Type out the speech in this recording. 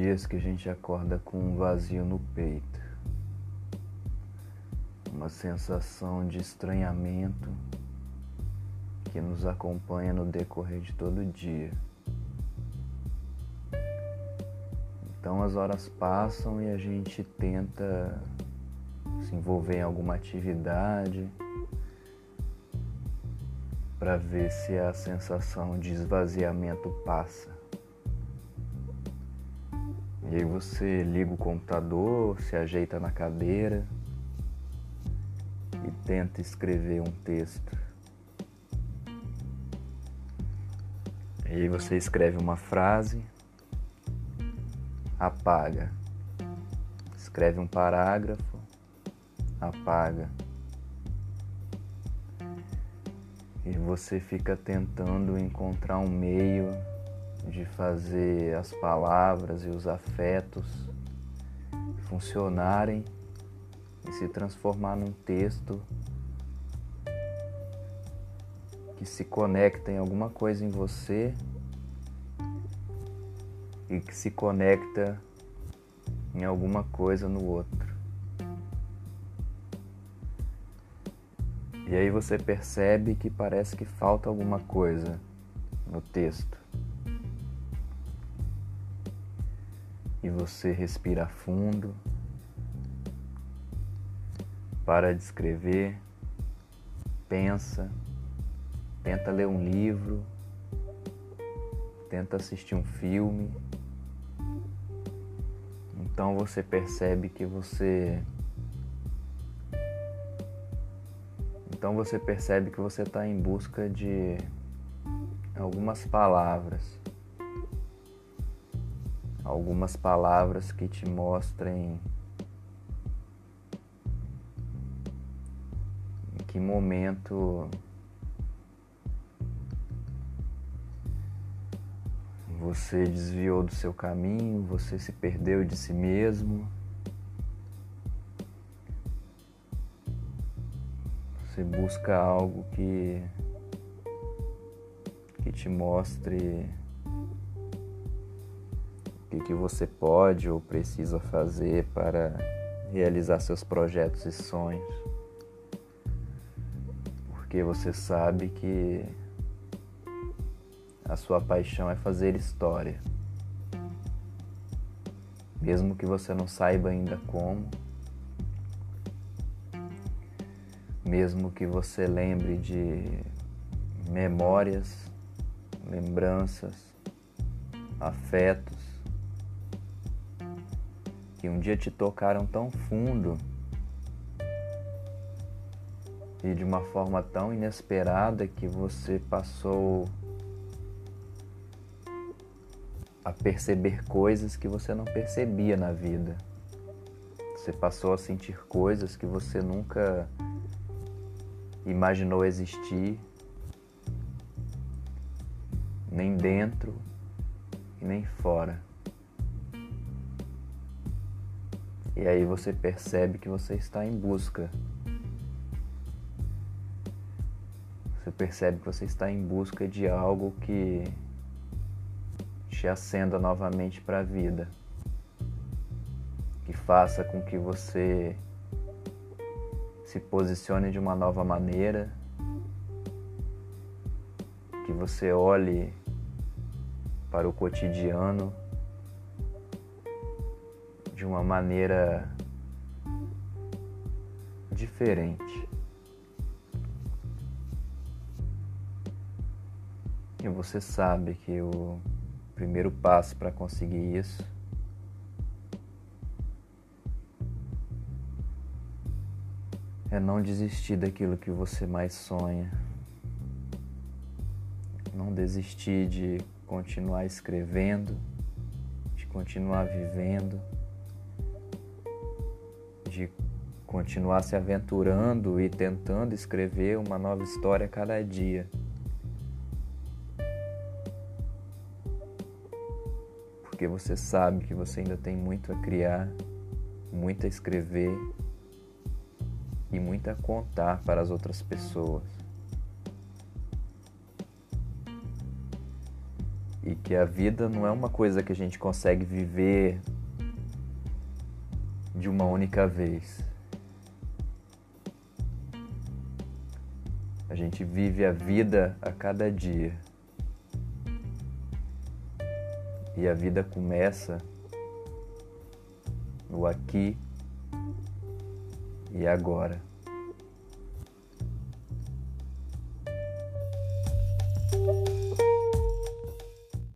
dias que a gente acorda com um vazio no peito, uma sensação de estranhamento que nos acompanha no decorrer de todo dia. Então as horas passam e a gente tenta se envolver em alguma atividade para ver se a sensação de esvaziamento passa. E aí você liga o computador, se ajeita na cadeira e tenta escrever um texto. E aí você escreve uma frase, apaga. Escreve um parágrafo, apaga. E você fica tentando encontrar um meio de fazer as palavras e os afetos funcionarem e se transformar num texto que se conecta em alguma coisa em você e que se conecta em alguma coisa no outro. E aí você percebe que parece que falta alguma coisa no texto. E você respira fundo, para de escrever, pensa, tenta ler um livro, tenta assistir um filme. Então você percebe que você. Então você percebe que você está em busca de algumas palavras algumas palavras que te mostrem em que momento você desviou do seu caminho, você se perdeu de si mesmo. Você busca algo que que te mostre o que, você pode ou precisa fazer para realizar seus projetos e sonhos. Porque você sabe que a sua paixão é fazer história. Mesmo que você não saiba ainda como, mesmo que você lembre de memórias, lembranças, afetos, que um dia te tocaram tão fundo e de uma forma tão inesperada que você passou a perceber coisas que você não percebia na vida. Você passou a sentir coisas que você nunca imaginou existir, nem dentro e nem fora. E aí você percebe que você está em busca. Você percebe que você está em busca de algo que te acenda novamente para a vida. Que faça com que você se posicione de uma nova maneira, que você olhe para o cotidiano de uma maneira diferente. E você sabe que o primeiro passo para conseguir isso é não desistir daquilo que você mais sonha. Não desistir de continuar escrevendo, de continuar vivendo continuar se aventurando e tentando escrever uma nova história cada dia. Porque você sabe que você ainda tem muito a criar, muito a escrever e muito a contar para as outras pessoas. e que a vida não é uma coisa que a gente consegue viver de uma única vez. A gente vive a vida a cada dia. E a vida começa no aqui e agora.